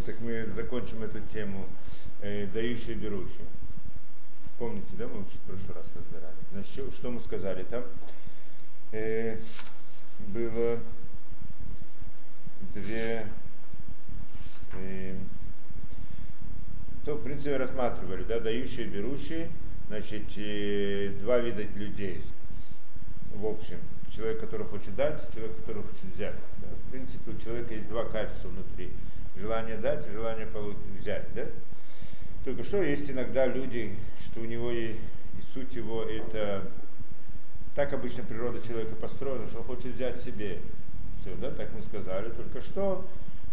Так мы закончим эту тему э, дающий и берущий. Помните, да, мы в прошлый раз разбирали. Значит, что мы сказали там? Э, было две э, то, в принципе, рассматривали, да, дающие берущие, значит, э, два вида людей в общем. Человек, который хочет дать, человек, который хочет взять. Да. В принципе, у человека есть два качества внутри желание дать желание взять. Да? Только что есть иногда люди, что у него и, и суть его это так обычно природа человека построена, что он хочет взять себе. Все, да, так мы сказали. Только что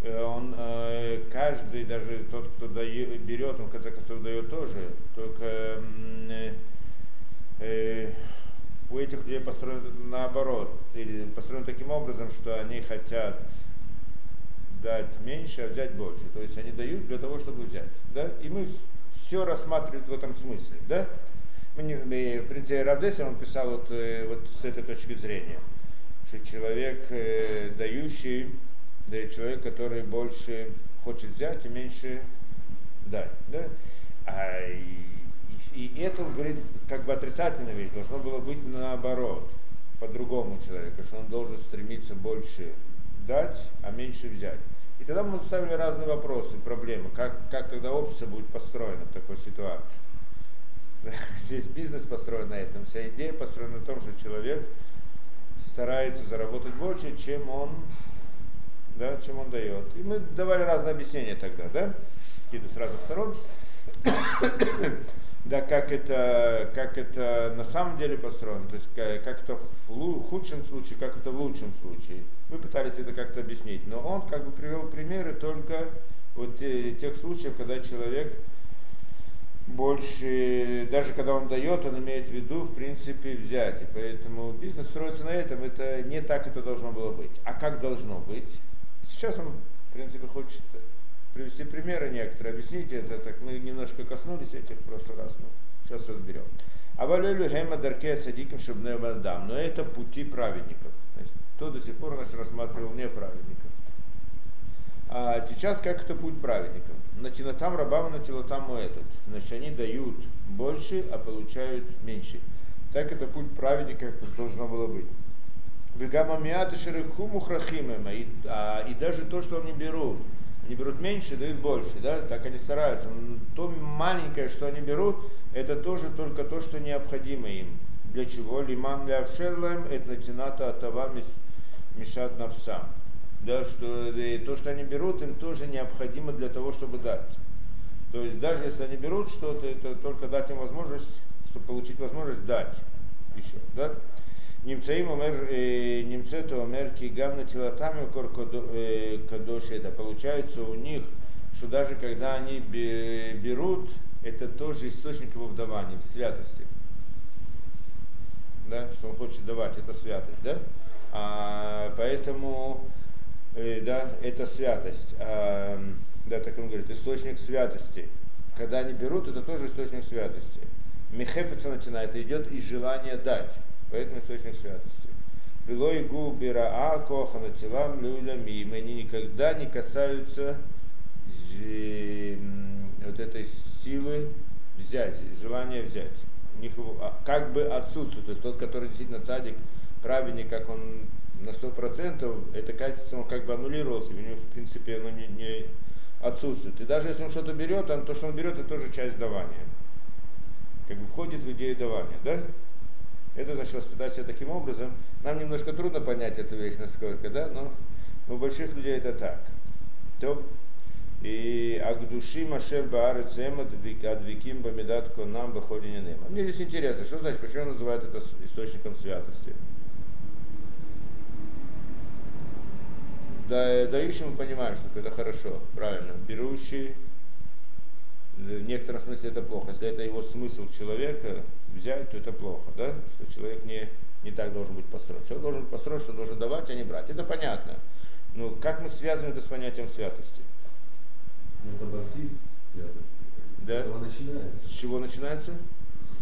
э, он, э, каждый, даже тот, кто дает, берет, он в конце концов дает тоже. Только э, э, у этих людей построено наоборот, или построено таким образом, что они хотят дать меньше, а взять больше. То есть они дают для того, чтобы взять. Да? И мы все рассматриваем в этом смысле. Да? В принципе, Равдесер, он писал вот, э, вот с этой точки зрения, что человек э, дающий, да, человек, который больше хочет взять и меньше дать. Да? А, и, и это, говорит, как бы отрицательная вещь, должно было быть наоборот, по-другому человека, что он должен стремиться больше дать, а меньше взять. И тогда мы ставили разные вопросы, проблемы, как, как тогда общество будет построено в такой ситуации. Весь бизнес построен на этом, вся идея построена на том, что человек старается заработать больше, чем он, да, чем он дает. И мы давали разные объяснения тогда, да, какие-то с разных сторон да, как это, как это на самом деле построено, то есть как, как это в худшем случае, как это в лучшем случае. Мы пытались это как-то объяснить, но он как бы привел примеры только вот тех случаев, когда человек больше, даже когда он дает, он имеет в виду, в принципе, взять. И поэтому бизнес строится на этом, это не так это должно было быть. А как должно быть? Сейчас он, в принципе, хочет привести примеры некоторые, объяснить это, так мы немножко коснулись этих в прошлый раз, но сейчас разберем. А валюлю гема дарке цадиким адам, но это пути праведников. Кто до сих пор значит, рассматривал неправедников. А сейчас как это путь праведников? На там рабама, на там этот. Значит, они дают больше, а получают меньше. Так это путь праведника должно было быть. Бегама миаты шереху мухрахимема. А, и даже то, что они берут, они берут меньше, дают больше, да, так они стараются. То маленькое, что они берут, это тоже только то, что необходимо им. Для чего? Лиман лявшерлем, это тината атава мешат навсам. Да, что то, что они берут, им тоже необходимо для того, чтобы дать. То есть даже если они берут что-то, это только дать им возможность, чтобы получить возможность дать еще. Да? Немцаим умер, э, немцету умер кигам телатами кор э, кадоши. Это получается у них, что даже когда они берут, это тоже источник его вдавания, в святости. Да, что он хочет давать, это святость, да? А, поэтому, э, да, это святость. А, да, так он говорит, источник святости. Когда они берут, это тоже источник святости. Мехепица начинает, это идет из желания дать поэтому источник святости. Было и губера а коха на телам люлями, они никогда не касаются вот этой силы взять, желания взять. У них а, как бы отсутствует. То есть тот, который действительно цадик, праведник, как он на сто процентов, это качество он как бы аннулировался, у него в принципе оно не, не отсутствует. И даже если он что-то берет, он, то, что он берет, это тоже часть давания. Как бы входит в идею давания, да? Это значит воспитать себя таким образом. Нам немножко трудно понять эту вещь, насколько, да, но у больших людей это так. То, и Агдуши Машер Баар Цема Адвиким Бамидат Конам Баходине Нема. Мне здесь интересно, что значит, почему называют это источником святости? Да, дающий мы понимаем, что это хорошо, правильно. Берущий, в некотором смысле это плохо. Если это его смысл человека, взять, то это плохо, да? Что человек не, не так должен быть построен. Человек должен быть построен, что должен давать, а не брать. Это понятно. Но как мы связываем это с понятием святости? Ну, это басис святости. Да? С этого начинается. С чего начинается?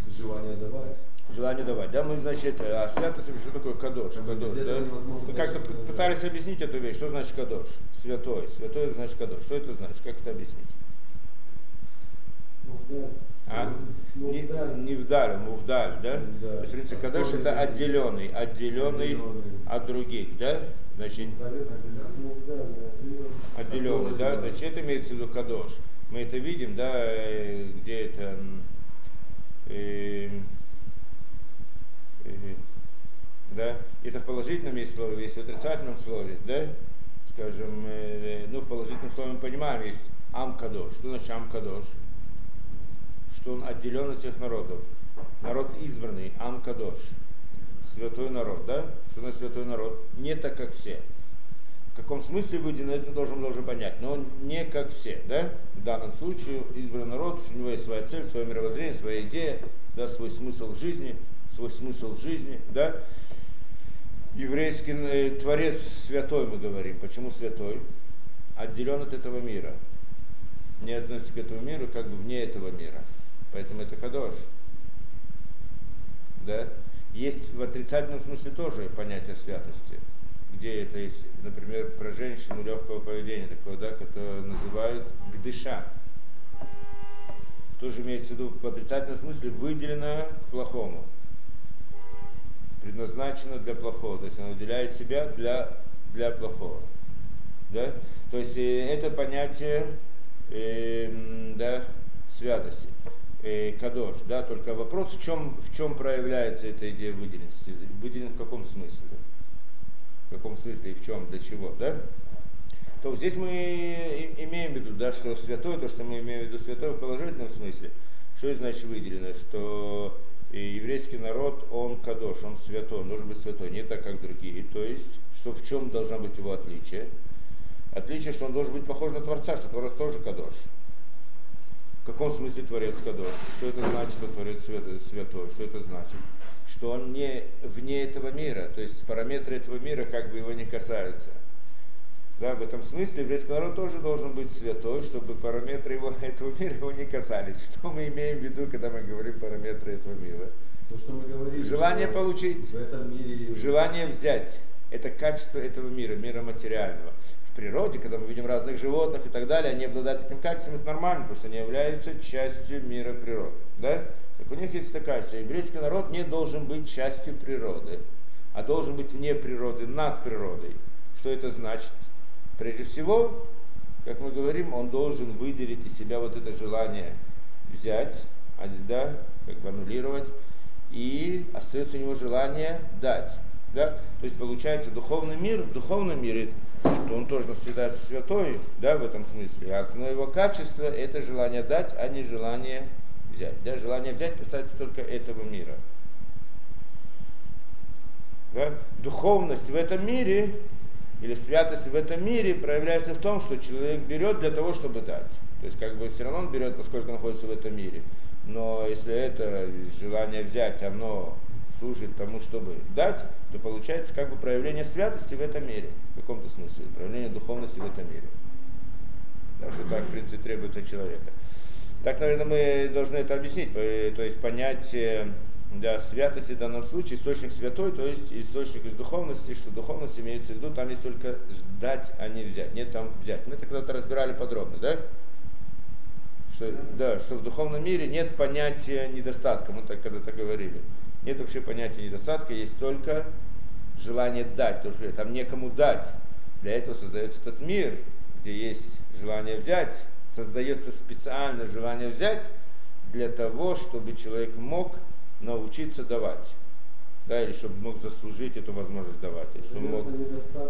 С желания давать. Желание давать. Да, мы, значит, а святость, что такое кадош? Кадош да? Мы как-то дальше, да. пытались объяснить эту вещь. Что значит кадош? Святой. Святой это значит кадош. Что это значит? Как это объяснить? А? Не, не вдаль, мувдаль, да? Да. То есть, в принципе, кадош это отделенный, отделенный Отделенный. от других, да? Значит, отделенный, да, значит, это имеется в виду кадош. Мы это видим, да, э, где это, э, э, да, это в положительном есть слове, есть в отрицательном слове, да, скажем, э, ну, в положительном слове мы понимаем, есть ам кадош. Что значит ам кадош? Что он отделен от всех народов. Народ избранный, ам кадош. Святой народ, да? Что значит святой народ? Не так, как все. В каком смысле выделен, это должен должен понять. Но он не как все, да? В данном случае избранный народ, у него есть своя цель, свое мировоззрение, своя идея, да, свой смысл в жизни, свой смысл жизни, да? Еврейский э, творец святой, мы говорим. Почему святой? Отделен от этого мира. Не относится к этому миру, как бы вне этого мира. Поэтому это кадош. Да? Есть в отрицательном смысле тоже понятие святости, где это есть, например, про женщину легкого поведения, такое, да, которое называют гдыша. Тоже имеется в виду в отрицательном смысле выделено к плохому. Предназначено для плохого. То есть она выделяет себя для, для плохого. Да? То есть э, это понятие э, да, святости э, кадош, да, только вопрос в чем, в чем проявляется эта идея выделенности, выделен в каком смысле, в каком смысле и в чем, для чего, да? То здесь мы имеем в виду, да, что святой, то, что мы имеем в виду святой в положительном смысле, что значит выделено, что и еврейский народ, он кадош, он святой, он должен быть святой, не так, как другие, то есть, что в чем должно быть его отличие? Отличие, что он должен быть похож на Творца, что Творец тоже кадош. В каком смысле Творец Кадош? Что это значит, что Творец свят- святой? Что это значит? Что он не вне этого мира, то есть параметры этого мира как бы его не касаются. Да, в этом смысле еврейский народ тоже должен быть святой, чтобы параметры его, этого мира его не касались. Что мы имеем в виду, когда мы говорим параметры этого мира? То, что мы говорили, Желание что получить, в этом мире желание взять. Это качество этого мира, мира материального. В природе, когда мы видим разных животных и так далее, они обладают этим качеством, это нормально, потому что они являются частью мира природы. Да? Так у них есть такая ситуация. Еврейский народ не должен быть частью природы, а должен быть вне природы, над природой. Что это значит? Прежде всего, как мы говорим, он должен выделить из себя вот это желание взять, а, да, как бы аннулировать, и остается у него желание дать. Да? То есть получается духовный мир, в духовном мире, что он тоже наследается святой, да, в этом смысле, а но его качество это желание дать, а не желание взять. Да? Желание взять касается только этого мира. Да? Духовность в этом мире или святость в этом мире проявляется в том, что человек берет для того, чтобы дать. То есть как бы все равно он берет, поскольку находится в этом мире. Но если это желание взять, оно служит тому, чтобы дать, то получается как бы проявление святости в этом мире, в каком-то смысле, проявление духовности в этом мире. Так что так, в принципе, требуется человека. Так, наверное, мы должны это объяснить, э, то есть понять да, святости в данном случае, источник святой, то есть источник из духовности, что духовность имеется в виду, там есть только ждать, а не взять, нет там взять. Мы это когда-то разбирали подробно, да? Что, да, что в духовном мире нет понятия недостатка, мы так когда-то говорили. Нет вообще понятия недостатка, есть только желание дать, потому что там некому дать. Для этого создается этот мир, где есть желание взять, создается специально желание взять для того, чтобы человек мог научиться давать. Да, или чтобы мог заслужить эту возможность давать. И чтобы, мог,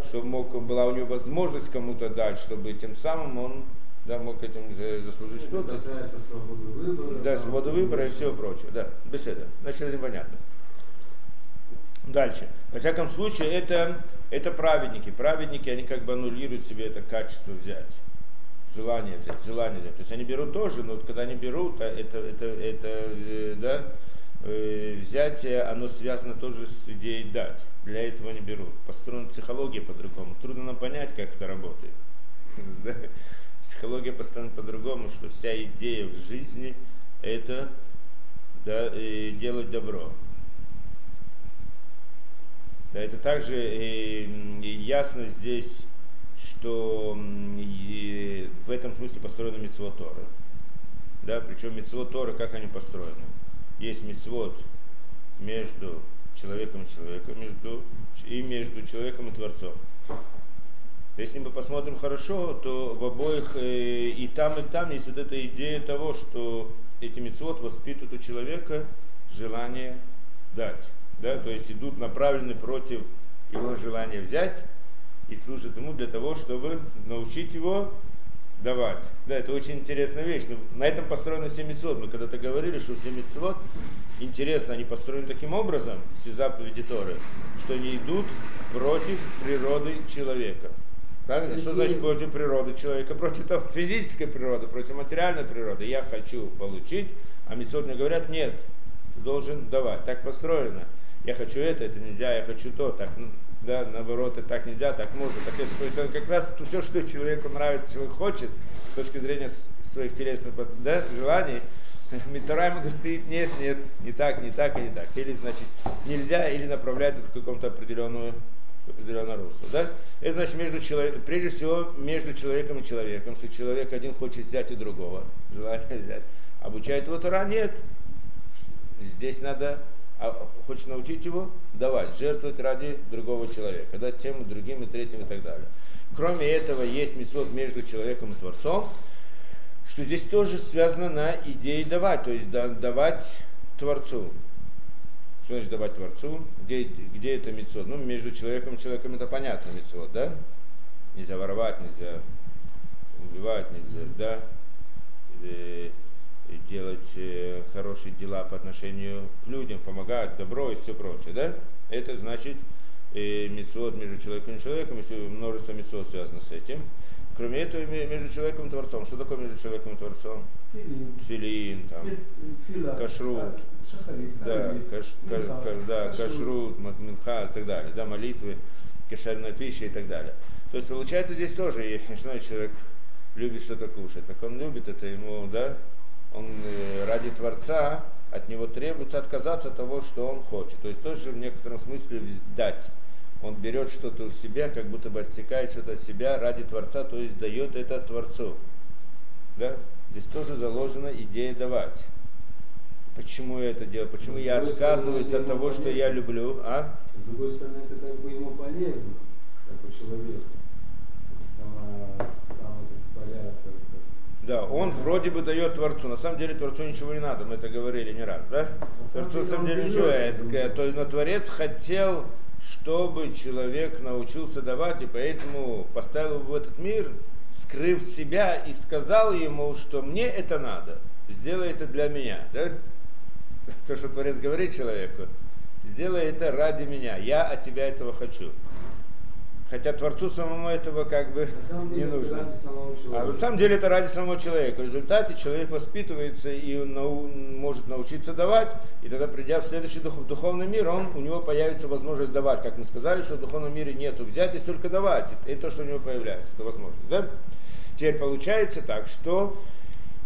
чтобы мог, была у него возможность кому-то дать, чтобы тем самым он да, мог этим э, заслужить что что-то. касается свободы выбора. Да, там, свободу выбора и все прочее. Да, беседа. Значит, это понятно. Дальше. Во всяком случае, это, это праведники. Праведники, они как бы аннулируют себе это качество взять. Желание взять, желание взять. То есть они берут тоже, но вот когда они берут, а это, это, это э, да, взятие, оно связано тоже с идеей дать. Для этого они берут. Построена психология по-другому. Трудно нам понять, как это работает. Психология построена по-другому, что вся идея в жизни это да, э, делать добро. Да, это также э, ясно здесь, что э, в этом смысле построена митцвот Торы. Да, причем митцвот Торы, как они построены? Есть митцвот между человеком и человеком, между, и между человеком и Творцом. Если мы посмотрим хорошо, то в обоих э, и там, и там есть вот эта идея того, что эти мецвод воспитывают у человека желание дать. Да? То есть идут направлены против его желания взять и служат ему для того, чтобы научить его давать. Да, это очень интересная вещь. На этом построены все мецвод. Мы когда-то говорили, что все мецвод, интересно, они построены таким образом, все заповеди Торы, что они идут против природы человека. Правильно? Что значит против природы человека? Против того, физической природы, против материальной природы. Я хочу получить, а мецвод мне говорят, нет, ты должен давать. Так построено. Я хочу это, это нельзя, я хочу то, так, да, наоборот, и так нельзя, так можно, так это. То есть как раз все, что человеку нравится, человек хочет, с точки зрения своих телесных да, желаний, Митара ему говорит, нет, нет, не так, не так и не так. Или, значит, нельзя, или направляет это в каком-то определенную определенное русло. Да? Это значит, между человек, прежде всего, между человеком и человеком, что человек один хочет взять у другого, желание взять. Обучает его Тора, нет. Здесь надо а хочешь научить его, давать, жертвовать ради другого человека, дать тем, другим, и третьим, и так далее. Кроме этого, есть мецвод между человеком и Творцом, что здесь тоже связано на идее давать, то есть давать Творцу. Что значит давать Творцу? Где, где это мецвод? Ну, между человеком и человеком это понятно мецвод, да? Нельзя воровать, нельзя убивать, нельзя, да? Делать э, хорошие дела по отношению к людям, помогать, добро и все прочее, да? Это значит э, мецвод между человеком и человеком, если множество мецвод связано с этим. Кроме этого, между человеком и Творцом. Что такое между человеком и Творцом? Филин. Филин, там, Фила, кашрут, шахарит, да, каш, минха, ка- да, кашрут. минха и так далее, да, молитвы, кошерная пища и так далее. То есть получается здесь тоже, если человек любит что-то кушать, так он любит это ему, да, он э, ради Творца от него требуется отказаться от того, что он хочет. То есть тоже в некотором смысле дать. Он берет что-то у себя, как будто бы отсекает что-то от себя ради Творца, то есть дает это Творцу. Да? Здесь тоже заложена идея давать. Почему я это делаю? Почему я стороны, отказываюсь от того, что я полезно. люблю? А? С другой стороны, это как бы ему полезно, как бы человеку. Сама, сам этот порядок. Да, он вроде бы дает Творцу. На самом деле Творцу ничего не надо, мы это говорили не раз, да? Творцу на самом деле ничего. Это, то есть, но Творец хотел, чтобы человек научился давать, и поэтому поставил его в этот мир, скрыв себя и сказал ему, что мне это надо, сделай это для меня, да? То, что Творец говорит человеку, сделай это ради меня, я от тебя этого хочу. Хотя Творцу самому этого как бы не это нужно. А на самом деле это ради самого человека. В результате человек воспитывается и он нау- может научиться давать, и тогда придя в следующий дух- в духовный мир, он, у него появится возможность давать. Как мы сказали, что в духовном мире нету взять, есть только давать. Это то, что у него появляется, это возможность. Да? Теперь получается так, что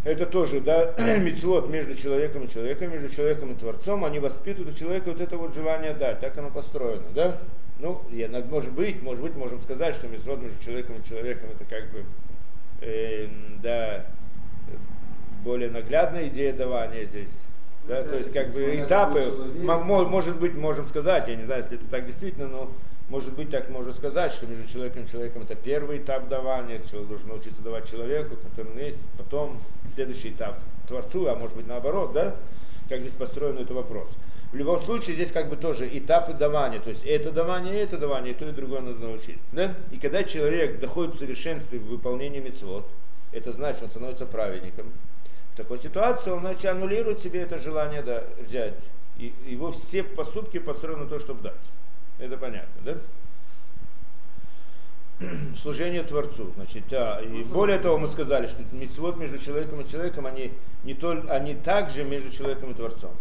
это тоже, да, мецвод между человеком и человеком, между человеком и Творцом, они воспитывают у человека вот это вот желание дать, так оно построено, да? Ну, я, над- может быть, может быть, можем сказать, что между человеком и человеком это как бы, э, да, более наглядная идея давания здесь. Да, Ну, то есть как бы этапы, может быть, можем сказать, я не знаю, если это так действительно, но может быть так можно сказать, что между человеком и человеком это первый этап давания, человек должен научиться давать человеку, который есть, потом следующий этап Творцу, а может быть наоборот, да, как здесь построен этот вопрос. В любом случае здесь как бы тоже этапы давания, то есть это давание, это давание, и то и другое надо научить. Да? И когда человек доходит в совершенстве в выполнении мецвод, это значит, он становится праведником. В такой ситуации он значит, аннулирует себе это желание да, взять. И его все поступки построены на то, чтобы дать. Это понятно, да? Служение Творцу. Значит, а, и более того, мы сказали, что мецвод между человеком и человеком, они, не только, они также между человеком и Творцом.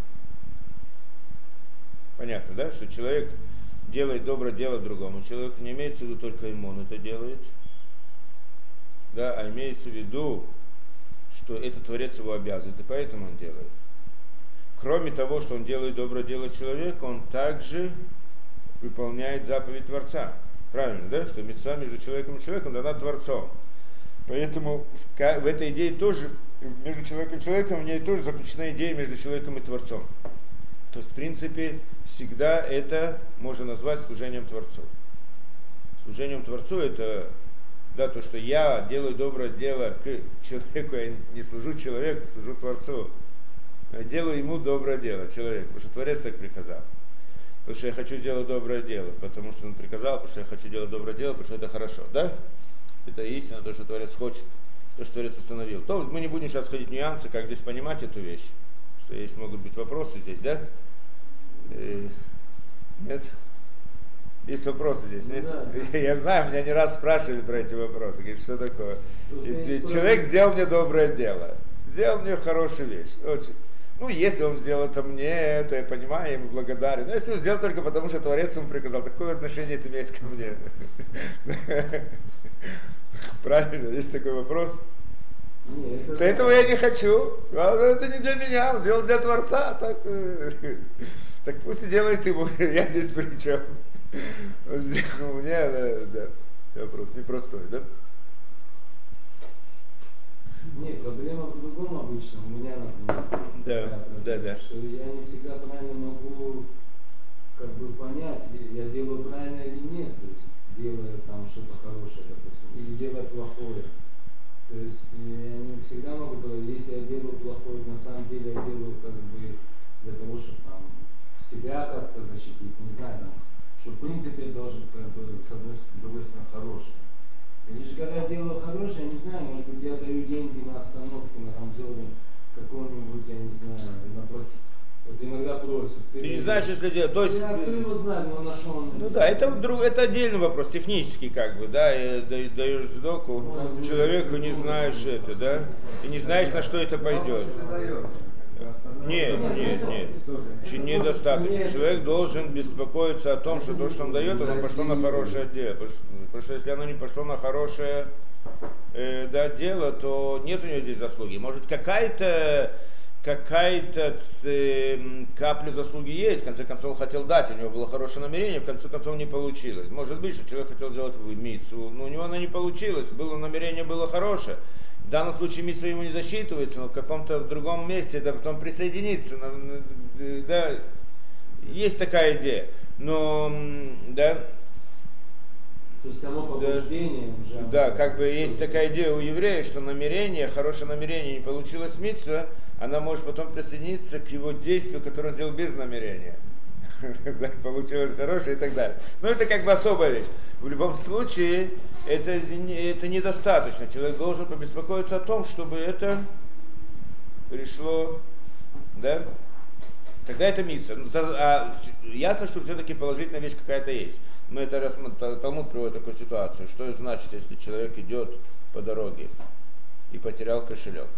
Понятно, да? Что человек делает доброе дело другому человеку, не имеется в виду только ему он это делает, да, а имеется в виду, что это Творец его обязывает, и поэтому он делает. Кроме того, что он делает доброе дело человеку, он также выполняет заповедь Творца. Правильно, да? Что мецва между человеком и человеком дана Творцом. Поэтому в, в этой идее тоже, между человеком и человеком, в ней тоже заключена идея между человеком и Творцом. То есть, в принципе, всегда это можно назвать служением Творцу. Служением Творцу это да, то, что я делаю доброе дело к человеку, я не служу человеку, служу Творцу. Я делаю ему доброе дело, человеку, потому что Творец так приказал. Потому что я хочу делать доброе дело, потому что он приказал, потому что я хочу делать доброе дело, потому что это хорошо, да? Это истина, то, что Творец хочет, то, что Творец установил. То мы не будем сейчас ходить в нюансы, как здесь понимать эту вещь. Что есть могут быть вопросы здесь, да? Э, нет? Есть вопросы здесь, нет? Да. Я знаю, меня не раз спрашивали про эти вопросы. Говорит, что такое? И, человек сделал мне доброе дело. Сделал мне хорошую вещь. Очень. Ну, если он сделал это мне, то я понимаю, я ему благодарен. Но если он сделал только потому, что Творец ему приказал, такое отношение это имеет ко мне. Правильно, есть такой вопрос. Нет, это этого я не хочу. А это не для меня, он сделал для Творца. Так, э, так пусть и делает ему. Я здесь при чем? У меня, да, да, вопрос непростой, да? Нет, проблема в другом обычно. У меня, например, да, да, да. что я не всегда правильно могу как бы понять, я делаю правильно или нет. То есть делая там что-то хорошее, допустим, или делая плохое. То есть я не всегда могу говорить, если я делаю плохое, на самом деле я делаю как бы для того, чтобы там себя как-то защитить, не знаю, там, что в принципе должен как бы с одной с другой стороны хорошее. Или же когда я делаю хорошее, я не знаю, может быть я даю деньги на остановку на Рамзоне какого-нибудь, я не знаю, на плохие вот иногда просят. Ты, ты не знаешь, если делать. То есть, я, кто его знает, но нашел. Ну да, это, друг, это отдельный вопрос, технический как бы, да, и даешь сдоку ну, человеку, не знаешь это, да, и не знаешь, на что это пойдет. Нет, нет, нет. Недостаточно. Человек должен беспокоиться о том, что то, что он дает, оно пошло на хорошее дело. Потому что, потому что если оно не пошло на хорошее э, да, дело, то нет у него здесь заслуги. Может, какая-то какая-то э, капля заслуги есть, в конце концов хотел дать, у него было хорошее намерение, в конце концов не получилось. Может быть, что человек хотел сделать мицу, но у него она не получилась, было намерение было хорошее. В данном случае митсва ему не засчитывается, но в каком-то другом месте это потом присоединится. Да, есть такая идея. Но, да, то есть само побуждение да, уже. Да, как бы есть такая идея у евреев, что намерение, хорошее намерение не получилось митсва, она может потом присоединиться к его действию, которое он сделал без намерения. Получилось хорошее и так далее. Но это как бы особая вещь. В любом случае, это, это недостаточно. Человек должен побеспокоиться о том, чтобы это пришло, да, тогда это мица. Ну, а ясно, что все-таки положительная вещь какая-то есть. Мы это раз, Талмуд приводит такую ситуацию, что значит, если человек идет по дороге и потерял кошелек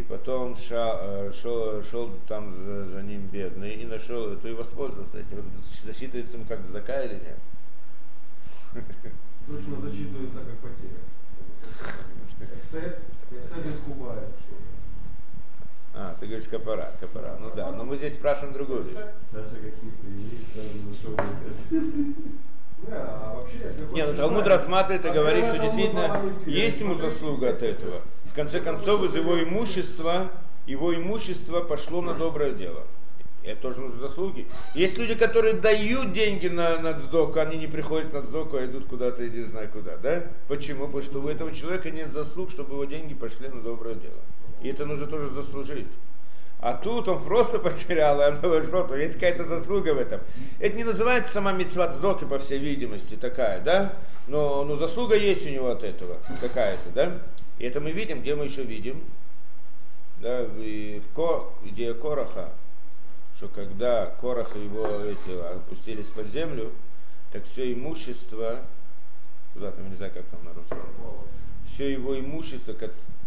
и потом ша, э, шел, шел там за, за ним бедный и нашел это и воспользовался этим. Засчитывается ему как задака или нет? Точно зачитывается как потеря. Эксет, эксет искупает. А, ты говоришь капара, капара. Ну да, но мы здесь спрашиваем другую вещь. Саша, какие привели, сразу нашел да, а вообще, если Не, ну Талмуд рассматривает и говорит, что действительно есть ему заслуга от этого. В конце концов, из его имущества, его имущество пошло на доброе дело. Это тоже нужны заслуги. Есть люди, которые дают деньги на, на сдоку, они не приходят на сдоку, а идут куда-то, иди знай куда. Да? Почему? Потому что у этого человека нет заслуг, чтобы его деньги пошли на доброе дело. И это нужно тоже заслужить. А тут он просто потерял, и оно вошло, то есть какая-то заслуга в этом. Это не называется сама митцват сдоки, по всей видимости, такая, да? Но, но заслуга есть у него от этого какая-то, да? И это мы видим, где мы еще видим, да, в Ко, идея Короха, что когда Корох и его эти, опустились под землю, так все имущество, куда там, не знаю, как там на русском, все его имущество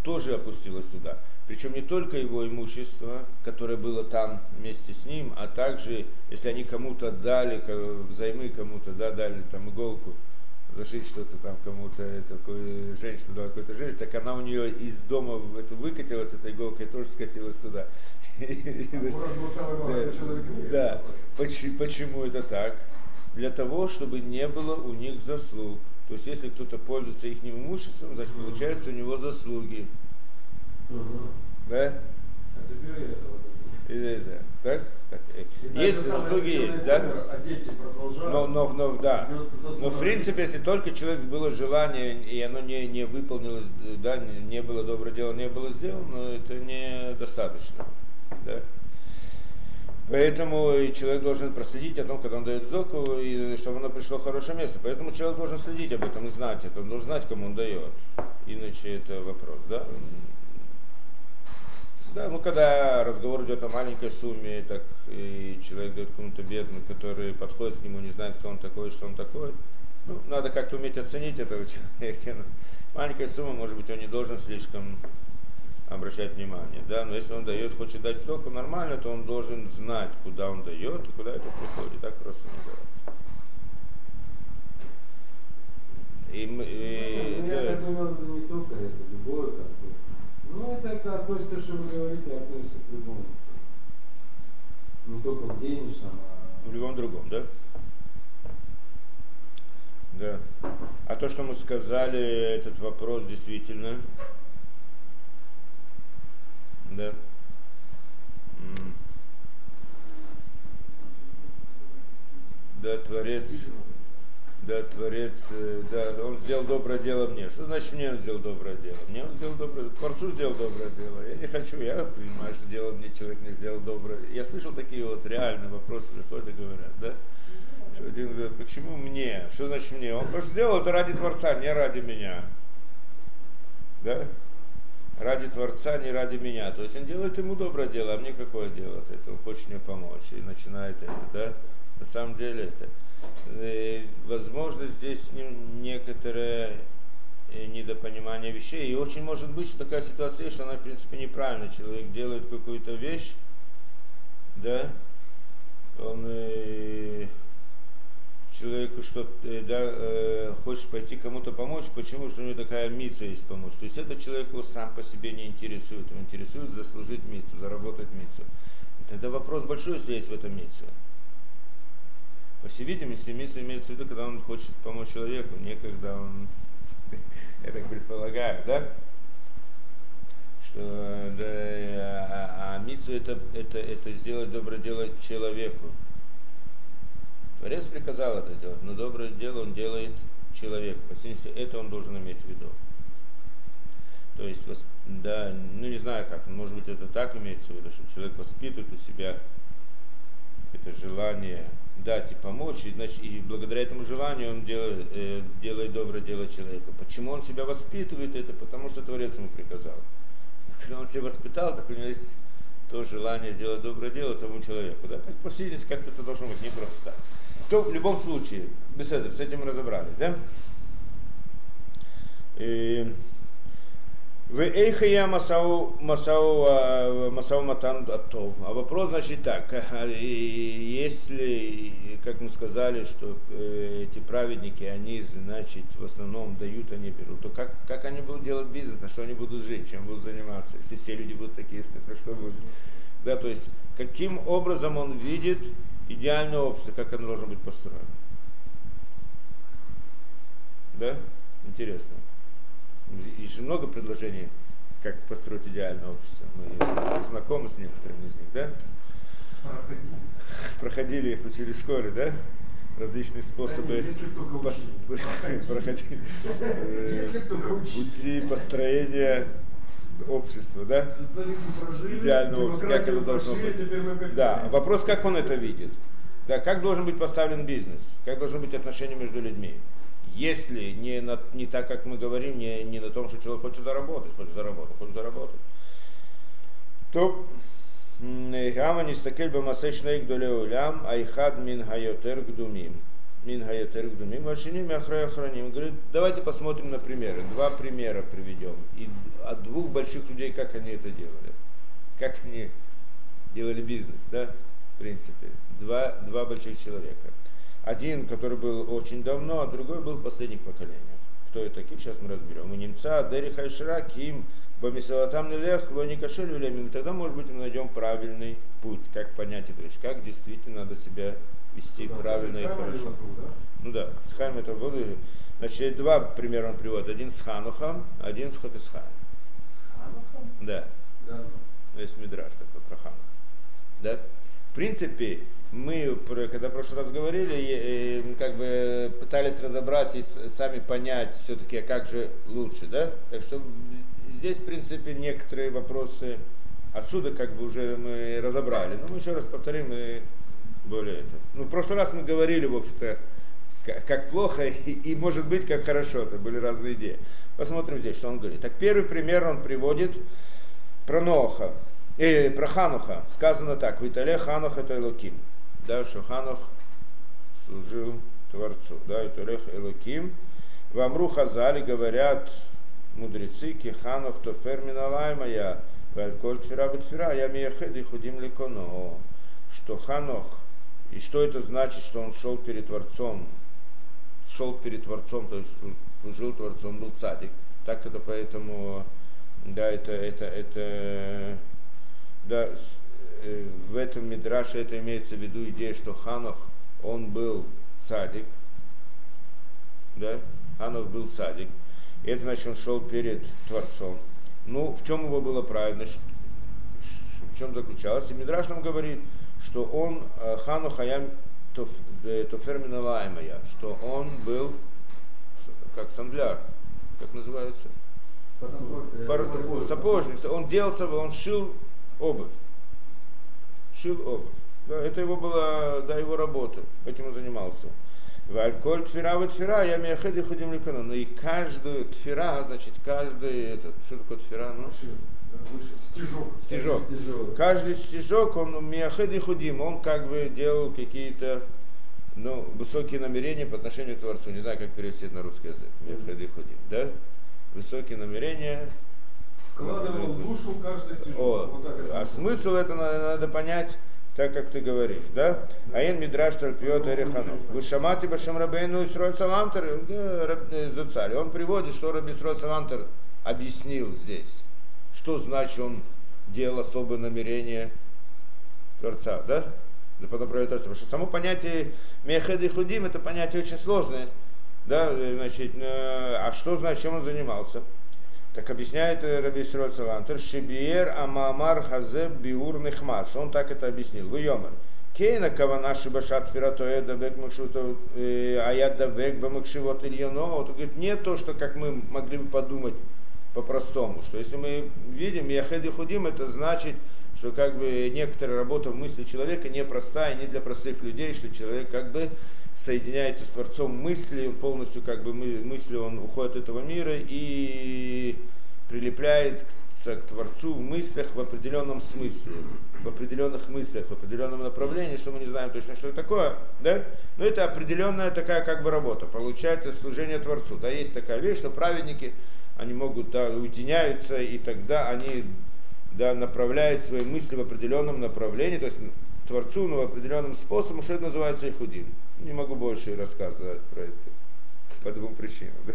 тоже опустилось туда. Причем не только его имущество, которое было там вместе с ним, а также, если они кому-то дали, взаймы кому-то, да, дали там иголку, зашить что-то там кому-то, такой женщина дала какой-то женщине, так она у нее из дома это выкатилась, эта иголка, и тоже скатилась туда. Мире. Да. Поч- Почему это так? Для того, чтобы не было у них заслуг. То есть, если кто-то пользуется их имуществом, значит, получается у него заслуги. Да? А это, так? Так, э, Есть заслуги, есть, да? А. Но, но, но, да. Но в принципе, если только человек было желание, и оно не, не выполнилось, да, не было доброе дело, не было сделано, это недостаточно. Да? Поэтому человек должен проследить о том, когда он дает сдоку, и чтобы оно пришло в хорошее место. Поэтому человек должен следить об этом и знать это. Он должен знать, кому он дает. Иначе это вопрос, да? Да, ну когда разговор идет о маленькой сумме, так и человек дает кому-то бедному, который подходит к нему, не знает, кто он такой, что он такой, ну, надо как-то уметь оценить этого человека. Ну, Маленькая сумма, может быть, он не должен слишком обращать внимание, да, но если он дает, хочет дать столько нормально, то он должен знать, куда он дает и куда это приходит, так просто не бывает. И, мы- и- Ну, да. Я так думал, не только это, любое как это относится, что вы говорите, относится к любому. Не только к денежному, а В любом другом, да? Да. А то, что мы сказали, этот вопрос действительно. Да. Да, Творец, да, Творец, э, да, он сделал доброе дело мне. Что значит мне он сделал доброе дело? Мне он сделал доброе Творцу сделал доброе дело. Я не хочу, я понимаю, что дело мне человек не сделал доброе. Я слышал такие вот реальные вопросы, приходят и говорят, да? Что один говорит, почему мне? Что значит мне? Он просто сделал это ради Творца, не ради меня. Да? Ради Творца, не ради меня. То есть он делает ему доброе дело, а мне какое дело от этого? Он хочет мне помочь. И начинает это, да? На самом деле это. Э, Возможно, здесь не- некоторое э, недопонимание вещей. И очень может быть, что такая ситуация, что она, в принципе, неправильная. Человек делает какую-то вещь, да, он э, человеку что э, да, э, хочет пойти кому-то помочь, почему? Что у него такая миссия есть помочь. То есть этот человек его сам по себе не интересует, он интересует заслужить мицу, заработать мицу. И тогда вопрос большой, если есть в этом мицу. По всей видимости, миссия имеется в виду, когда он хочет помочь человеку, не когда он, я так предполагаю, да? Что да, а, а мицу это, это, это сделать доброе дело человеку. Творец приказал это делать, но доброе дело он делает человеку. По всей это он должен иметь в виду. То есть, да, ну не знаю как, может быть это так имеется в виду, что человек воспитывает у себя это желание дать и помочь, и, значит, и благодаря этому желанию он делает, э, делает доброе дело человеку. Почему он себя воспитывает? Это потому, что Творец ему приказал. Когда он себя воспитал, так у него есть то желание сделать доброе дело тому человеку. Да? Так, по всей видимости, как-то это должно быть не просто так. То в любом случае, без этого, с этим разобрались, да? И, Эйхая Масау, Масау, а, Масау Матан Атов. А вопрос, значит, так, если, как мы сказали, что э, эти праведники, они, значит, в основном дают, они берут, то как, как они будут делать бизнес, на что они будут жить, чем будут заниматься, если все люди будут такие, то что будет? Да, то есть, каким образом он видит идеальное общество, как оно должно быть построено. Да? Интересно. Есть же много предложений, как построить идеальное общество. Мы знакомы с некоторыми из них, да? Проходили их, учили в школе, да? Различные способы пос- проходить э, пути построения общества, да? Прожили, Идеального общества, как это должно прошли, быть. Да, вопрос, как он это видит. Да, как должен быть поставлен бизнес, как должны быть отношения между людьми. Если не, на, не так, как мы говорим, не, не на том, что человек хочет заработать, хочет заработать, хочет заработать, то Гама не стакель бы масечней гдолеулям, айхад мин хайотер гдумим. Мин хайотер гдумим, вашиним ахрай охраним. Говорит, давайте посмотрим на примеры. Два примера приведем. И от двух больших людей, как они это делали. Как они делали бизнес, да, в принципе. Два, два больших человека. Один, который был очень давно, а другой был в последних поколениях. кто это такие, сейчас мы разберем. У немца Дери Хайшира Ким Бамисалатам Нелех Лони Кашелю Лемим. Тогда, может быть, мы найдем правильный путь, как понять эту вещь, как действительно надо себя вести Да, правильно и хорошо. зовут, да? Ну да, с Хайм это было. Значит, два примера он приводит. Один с Ханухом, один с Хотисхаем. С Ханухом? Да, Да. есть Мидраш такой про Ханух. Да? В принципе, мы, когда в прошлый раз говорили, как бы пытались разобрать и сами понять все-таки, как же лучше, да? Так что здесь, в принципе, некоторые вопросы отсюда как бы уже мы разобрали. Но мы еще раз повторим и более это. Ну, в прошлый раз мы говорили, в общем-то, ка- как плохо и, и может быть как хорошо. Это были разные идеи. Посмотрим здесь, что он говорит. Так первый пример он приводит про Ноха, э, про Хануха. Сказано так, в Итале Ханух это Элоким. Да, что Ханух служил Творцу. Да, Италех Элоким. В Амру Хазали говорят мудрецы, ки Ханух то ферминалай моя, вальколь тфира бетфира, я мияхед и худим леконо. Что Ханух, и что это значит, что он шел перед Творцом, шел перед Творцом, то есть слу- служил Творцом, был цадик. Так это поэтому, да, это, это, это, да, в этом Мидраше это имеется в виду идея, что Ханох, он был цадик, да, Ханох был цадик, и это значит, он шел перед Творцом. Ну, в чем его было ш- в чем заключалось? И Мидраш нам говорит, что он, э, Хану Хаям Тофермина Лаймая, что он был как сандляр, как называется, Э, Пар- сапожник. Он делался, он шил обувь. Шил обувь. Это его была, да, его работа. Этим он занимался. Вальколь тфира в тфира, я мияхеди худим ликану. Ну и каждую тфира, значит, каждый этот, что такое тфира? Ну. Стежок. Стежок. Стежок. Каждый стежок, он мияхеди худим, он как бы делал какие-то ну, высокие намерения по отношению к Творцу. Не знаю, как перевести это на русский язык. Мияхеди худим, да? Высокие намерения Вкладывал душу в каждый стежок. О, Вот так это а смысл это надо, надо понять, так как ты говоришь, да? Аин Мидраш Тарпиот Эриханов. Вы шамати Башем Рабейну Исрой Салантер, Раб- э, Зацаль. Он приводит, что Раби Исрой Салантер объяснил здесь, что значит он делал особое намерение Творца, да? Да потом про это, потому что само понятие Мехед и Худим это понятие очень сложное, да, э, значит, э, а что значит, чем он занимался? Так объясняет э, Раби Исрой Салантер, Шибиер Амамар Хазе Биур Нехмар, что он так это объяснил. Вы Йомар. Кейна кавана шибашат фиратоэда век макшуто аяда век бамакшивот ильоно. Он говорит, не то, что как мы могли бы подумать по-простому, что если мы видим Яхед и Худим, это значит, что как бы некоторая работа в мысли человека непростая, не для простых людей, что человек как бы соединяется с Творцом мысли, полностью как бы мы, мысли он уходит от этого мира и прилепляется к Творцу в мыслях в определенном смысле, в определенных мыслях, в определенном направлении, что мы не знаем точно, что это такое, да? Но это определенная такая как бы работа, получается служение Творцу, да, есть такая вещь, что праведники, они могут, да, уединяются, и тогда они, да, направляют свои мысли в определенном направлении, то есть Творцу, но в определенном способом, что это называется ихудим. Не могу больше рассказывать про это по двум причинам.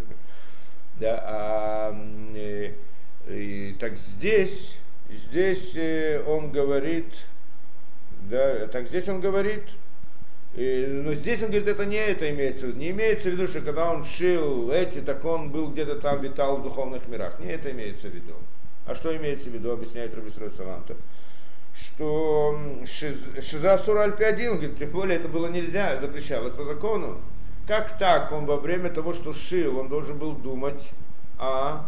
Да, а, м, э, и, так здесь, здесь э, он говорит, да, так здесь он говорит, э, но здесь он говорит, это не это имеется в виду. Не имеется в виду, что когда он шил эти, так он был где-то там, витал в духовных мирах. Не это имеется в виду. А что имеется в виду, объясняет Рабисрой Саланта что шиз- Шиза Сура Аль-Пиадин, говорит, тем более это было нельзя, запрещалось по закону. Как так он во время того, что шил, он должен был думать о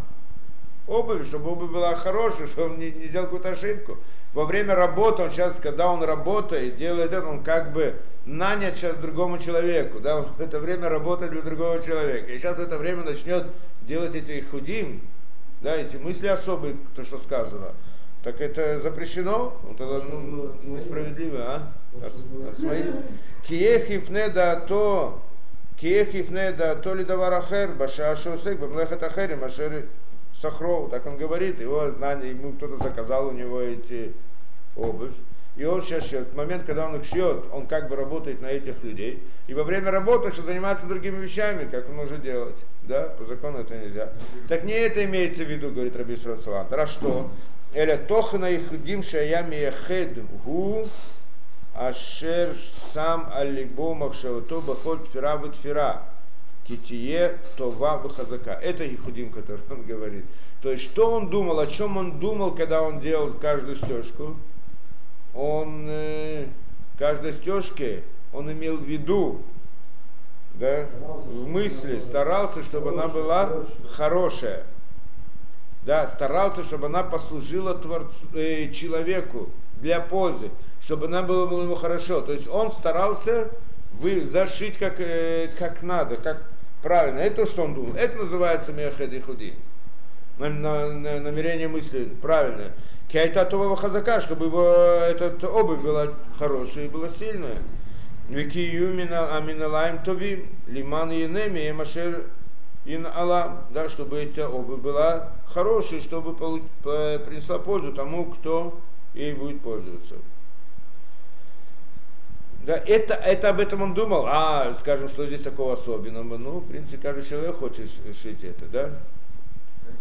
обуви, чтобы обувь была хорошая, чтобы он не, не сделал какую-то ошибку. Во время работы, он сейчас, когда он работает, делает это, он как бы нанят сейчас другому человеку, да, в это время работает для другого человека. И сейчас в это время начнет делать эти худим, да, эти мысли особые, то, что сказано. Так это запрещено? Ну, от своих? несправедливо, а? От, от своих. Киехифне да то, киехифне да то ли даварахер, баша шосек, бамлехат ахери, машер сахров, так он говорит, его знание, ему кто-то заказал у него эти обувь. И он сейчас шьет. В момент, когда он их шьет, он как бы работает на этих людей. И во время работы, что занимается другими вещами, как он может делать. да, по закону это нельзя. Так не это имеется в виду, говорит Раби Салат. Раз что? Эля тохна их дим шаями хед гу ашер сам алибо махшавато бахоль тфира тфира китие това выхазака. Это Ихудим, который он говорит. То есть, что он думал, о чем он думал, когда он делал каждую стежку? Он э, каждой стежке он имел в виду, да, в мысли, старался, чтобы она была хорошая. Да, старался, чтобы она послужила творцу, э, человеку для пользы, чтобы она была ему хорошо. То есть он старался вы, зашить как, э, как надо, как правильно. Это что он думал. Это называется мехед и худи. Намерение мысли правильное. Кайта това хазака, чтобы его этот обувь была хорошая и была сильная. Вики юмина аминалаем тови, лиман енеми, емашер ин алам, да, чтобы эта обувь была хорошей, чтобы принесла пользу тому, кто ей будет пользоваться. Да, это, это об этом он думал. А, скажем, что здесь такого особенного. Ну, в принципе, каждый человек хочет шить это, да?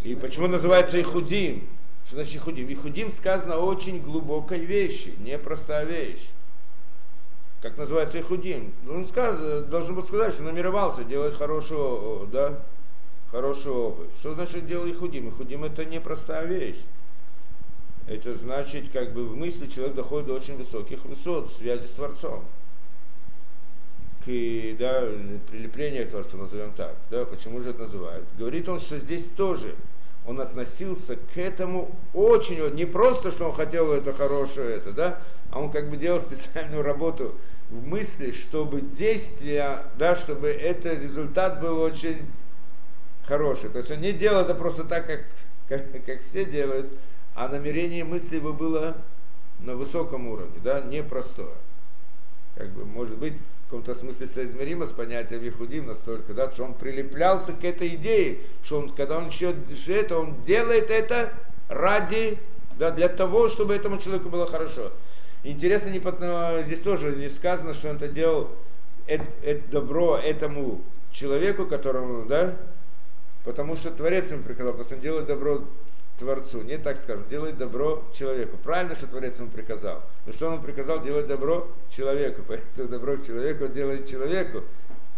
И почему называется Ихудим? Что значит Ихудим? Ихудим сказано очень глубокой вещи, непростая вещь. Как называется Ихудим? Он сказ, должен был сказать, что намеревался делать хорошую, да, хорошую обувь. Что значит делал Ихудим? Ихудим это непростая вещь. Это значит, как бы в мысли человек доходит до очень высоких высот, связи с Творцом. К, да, прилепление к Творцу, назовем так. Да, почему же это называют? Говорит он, что здесь тоже он относился к этому очень, не просто, что он хотел это хорошее, это, да, а он как бы делал специальную работу в мысли, чтобы действие, да, чтобы этот результат был очень хороший. То есть он не делал это просто так, как, как, как все делают, а намерение мысли его было на высоком уровне, да, непростое. Как бы, может быть, в каком-то смысле соизмеримо с понятием Вихудим настолько, да, что он прилеплялся к этой идее, что он, когда он еще это, он делает это ради, да, для того, чтобы этому человеку было хорошо. Интересно, не, здесь тоже не сказано, что он это делал это, это добро этому человеку, которому, да, потому что Творец ему приказал, потому что он делает добро Творцу, не так скажем, делает добро человеку. Правильно, что Творец ему приказал. Но что он ему приказал делать добро человеку. Поэтому добро человеку делает человеку,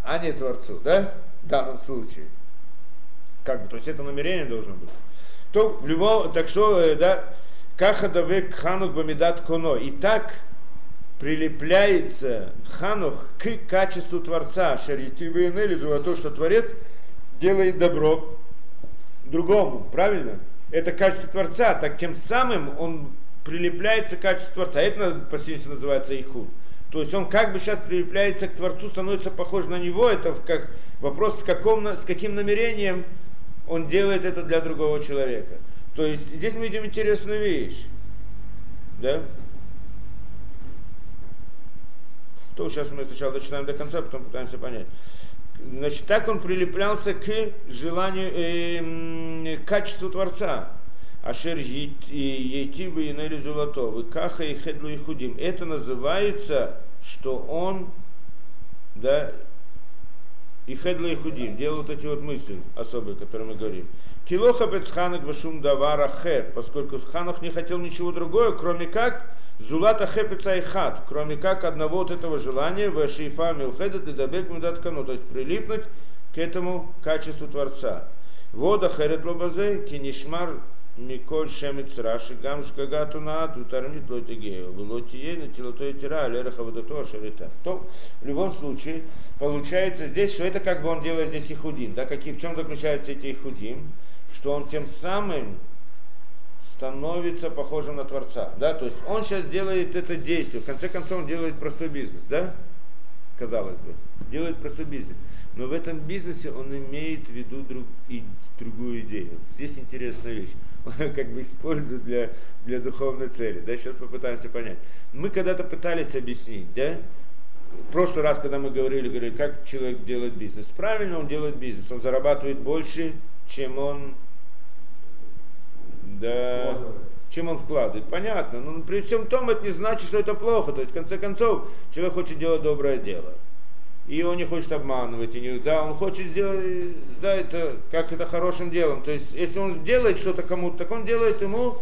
а не Творцу, да? В данном случае. Как бы, то есть это намерение должно быть. То в любом, так что, э, да, Кахадавек ханух бамидат коно. И так прилепляется ханух к качеству Творца. Шарити то, что Творец делает добро другому. Правильно? это качество Творца, так тем самым он прилепляется к качеству Творца. Это по сути называется ихуд. То есть он как бы сейчас прилепляется к Творцу, становится похож на него. Это как вопрос, с, каком, с каким намерением он делает это для другого человека. То есть здесь мы видим интересную вещь. Да? То сейчас мы сначала дочитаем до конца, потом пытаемся понять. Значит, так он прилеплялся к желанию, э, к качеству Творца. Ашер Ейтибы и Нели Золото, Каха и Хедлу и Худим. Это называется, что он, да, и Хедла и Худим, делал вот эти вот мысли особые, которые мы говорим. Килоха Бецханак Башум Давара Хер, поскольку Ханах не хотел ничего другое, кроме как Зулата хепица и хат, кроме как одного вот этого желания, в шейфа милхедет и дабек мудаткану, то есть прилипнуть к этому качеству Творца. Вода херет лобазе, кинишмар Миколь шемец раши, гам шкагату наат, утармит лотигею, лотие на телотое тира, алераха водото шарита. То, в любом случае, получается здесь, что это как бы он делает здесь ихудим. Да, какие, в чем заключаются эти ихудим? Что он тем самым становится похожим на Творца. Да? То есть он сейчас делает это действие, в конце концов он делает простой бизнес, да? казалось бы, делает простой бизнес. Но в этом бизнесе он имеет в виду друг, и другую идею. Здесь интересная вещь. Он как бы использует для, для духовной цели. Да? Сейчас попытаемся понять. Мы когда-то пытались объяснить, да? В прошлый раз, когда мы говорили, говорили, как человек делает бизнес. Правильно он делает бизнес. Он зарабатывает больше, чем он да, чем он вкладывает. Понятно. Но при всем том это не значит, что это плохо. То есть, в конце концов, человек хочет делать доброе дело. и он не хочет обманывать, и не, да, он хочет сделать, да, это как это хорошим делом. То есть, если он делает что-то кому-то, так он делает ему,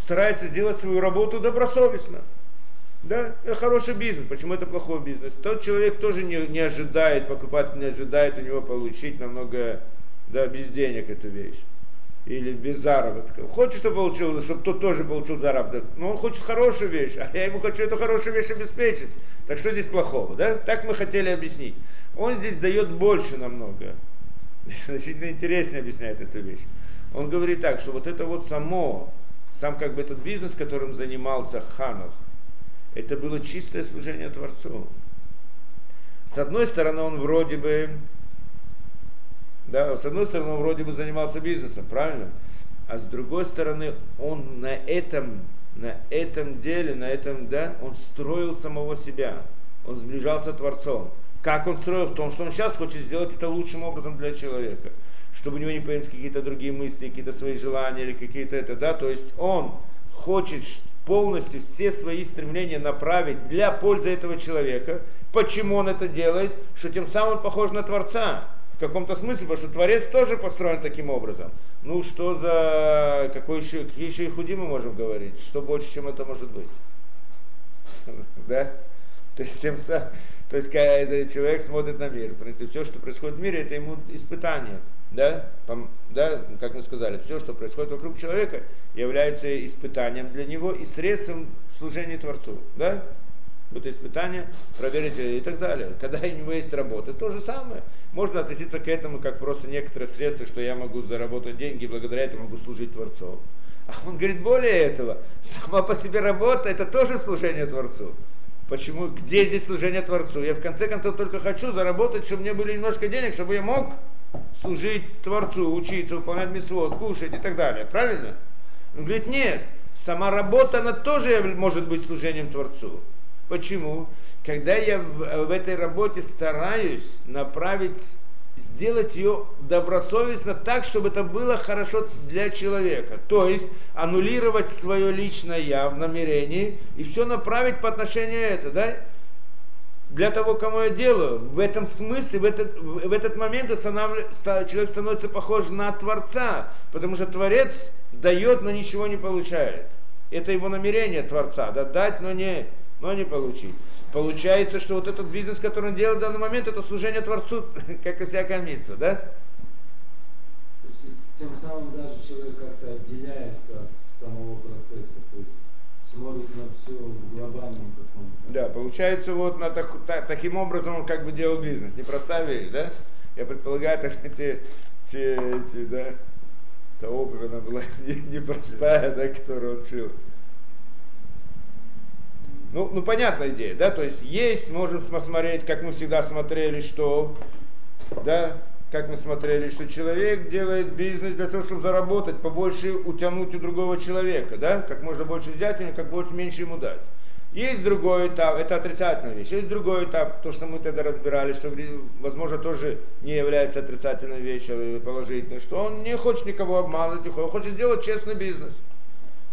старается сделать свою работу добросовестно. Да, это хороший бизнес. Почему это плохой бизнес? Тот человек тоже не, не ожидает, покупатель не ожидает у него получить намного, да, без денег эту вещь. Или без заработка. Хочет, чтобы получил, чтобы тот тоже получил заработок. Но он хочет хорошую вещь, а я ему хочу эту хорошую вещь обеспечить. Так что здесь плохого, да? Так мы хотели объяснить. Он здесь дает больше намного. Значительно интереснее объясняет эту вещь. Он говорит так, что вот это вот само, сам как бы этот бизнес, которым занимался Ханов, это было чистое служение Творцу. С одной стороны, он вроде бы, да, с одной стороны, он вроде бы занимался бизнесом, правильно? А с другой стороны, он на этом на этом деле, на этом, да, он строил самого себя, он сближался Творцом. Как он строил? В том, что он сейчас хочет сделать это лучшим образом для человека, чтобы у него не появились какие-то другие мысли, какие-то свои желания или какие-то это, да, то есть он хочет полностью все свои стремления направить для пользы этого человека. Почему он это делает? Что тем самым он похож на Творца в каком-то смысле, потому что Творец тоже построен таким образом. Ну что за, какой еще, какие еще и худи мы можем говорить? Что больше, чем это может быть? Да? То есть, тем самым, то есть когда человек смотрит на мир, в принципе, все, что происходит в мире, это ему испытание. Да? да? Как мы сказали, все, что происходит вокруг человека, является испытанием для него и средством служения Творцу. Да? Это испытание, проверить и так далее. Когда у него есть работа, то же самое. Можно относиться к этому как просто некоторые средства, что я могу заработать деньги, благодаря этому могу служить Творцу. А он говорит, более этого, сама по себе работа, это тоже служение Творцу. Почему? Где здесь служение Творцу? Я в конце концов только хочу заработать, чтобы мне были немножко денег, чтобы я мог служить Творцу, учиться, выполнять митцвот, кушать и так далее. Правильно? Он говорит, нет, сама работа, она тоже может быть служением Творцу. Почему? Когда я в, в этой работе стараюсь направить, сделать ее добросовестно так, чтобы это было хорошо для человека. То есть аннулировать свое личное я в намерении и все направить по отношению к этому. Да? для того, кому я делаю. В этом смысле, в этот, в этот момент человек становится похож на Творца, потому что Творец дает, но ничего не получает. Это его намерение Творца, да, дать, но не но не получить. Получается, что вот этот бизнес, который он делает в данный момент, это служение Творцу, как и всякая митцва, да? То есть тем самым даже человек как-то отделяется от самого процесса, то есть смотрит на все в глобальном каком-то. Да, получается вот на так, так, таким образом он как бы делал бизнес. Непростая вещь, да? Я предполагаю, это те, те, те, да, та опера, она была непростая, не да, которую он учил. Ну, ну, понятная идея, да, то есть есть, можем посмотреть, как мы всегда смотрели, что, да, как мы смотрели, что человек делает бизнес для того, чтобы заработать, побольше утянуть у другого человека, да, как можно больше взять у как больше меньше ему дать. Есть другой этап, это отрицательная вещь. Есть другой этап, то, что мы тогда разбирали, что, возможно, тоже не является отрицательной вещью, положительной, что он не хочет никого обманывать, он хочет сделать честный бизнес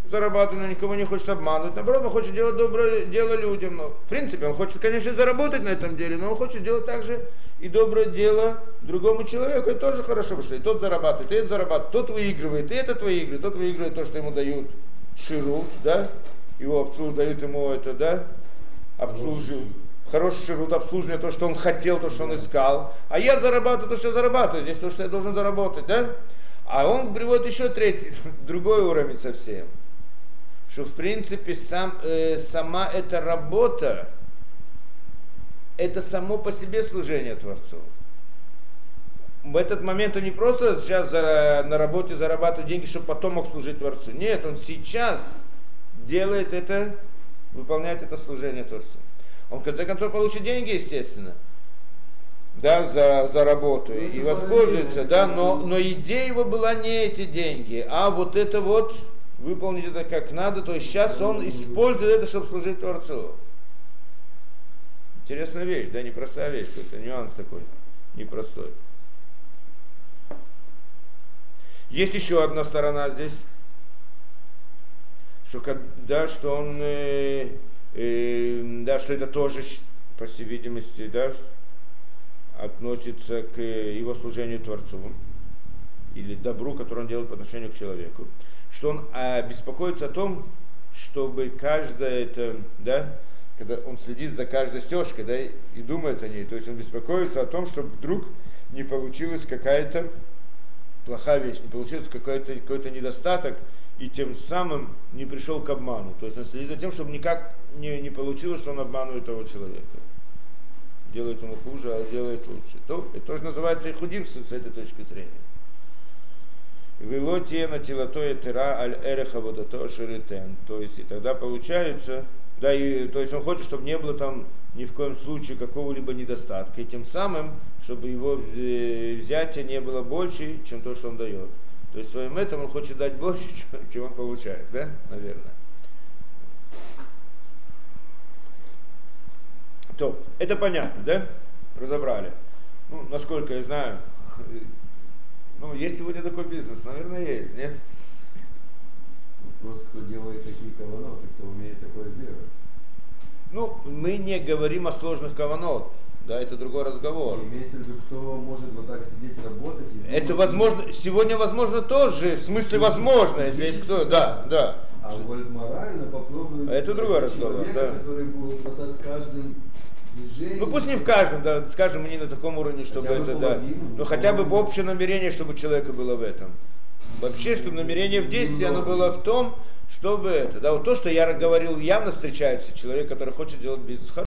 зарабатывать, но никого не хочет обманывать. Наоборот, он хочет делать доброе дело людям. Но, в принципе, он хочет, конечно, заработать на этом деле, но он хочет делать также и доброе дело другому человеку. Это тоже хорошо, потому что и тот зарабатывает, и этот зарабатывает, тот выигрывает, и этот выигрывает, тот выигрывает то, что ему дают ширут, да, его обслуживают, дают ему это, да, обслуживают. Хороший ширут обслуживание, то, что он хотел, то, что он искал. А я зарабатываю то, что я зарабатываю. Здесь то, что я должен заработать, да? А он приводит еще третий, другой уровень совсем что в принципе сам, э, сама эта работа, это само по себе служение Творцу. В этот момент он не просто сейчас за, на работе зарабатывает деньги, чтобы потом мог служить Творцу. Нет, он сейчас делает это, выполняет это служение Творцу. Он в конце концов получит деньги, естественно, да, за, за работу ну, и воспользуется, да, но, но идея его была не эти деньги, а вот это вот выполнить это как надо, то есть сейчас он использует это, чтобы служить Творцу. Интересная вещь, да, непростая вещь, какой-то нюанс такой, непростой. Есть еще одна сторона здесь, что, да, что он, э, э, да, что это тоже, по всей видимости, да, относится к его служению Творцу или добру, которое он делает по отношению к человеку, что он а, беспокоится о том, чтобы каждое это, да, когда он следит за каждой стежкой, да, и думает о ней, то есть он беспокоится о том, чтобы вдруг не получилась какая-то плохая вещь, не получился какой-то какой недостаток, и тем самым не пришел к обману. То есть он следит за тем, чтобы никак не, не получилось, что он обманывает того человека. Делает ему хуже, а делает лучше. То, это тоже называется ихудим с, с этой точки зрения. Велотие на телотое тера аль эреха водото шеритен. То есть и тогда получается, да, и, то есть он хочет, чтобы не было там ни в коем случае какого-либо недостатка. И тем самым, чтобы его э, взятие не было больше, чем то, что он дает. То есть своим этим он хочет дать больше, чем, чем он получает, да, наверное. То, это понятно, да? Разобрали. Ну, насколько я знаю, ну, есть сегодня такой бизнес, наверное, есть, нет? Вопрос, кто делает такие каваноты, кто умеет такое делать. Ну, мы не говорим о сложных каванот, да, это другой разговор. И имеется в виду, кто может вот так сидеть, работать. И Это думать, возможно, сегодня возможно тоже, в смысле возможно, если есть кто, да, да. А вот морально попробуй. А это другой найти разговор, человека, да. который будет вот с каждым Ну пусть не в каждом, да, скажем, не на таком уровне, чтобы Хотя это, да. Но хотя бы общее намерение, чтобы человека было в этом. Вообще, чтобы намерение в действии, оно было в том, чтобы это, да, вот то, что я говорил, явно встречается человек, который хочет делать бизнес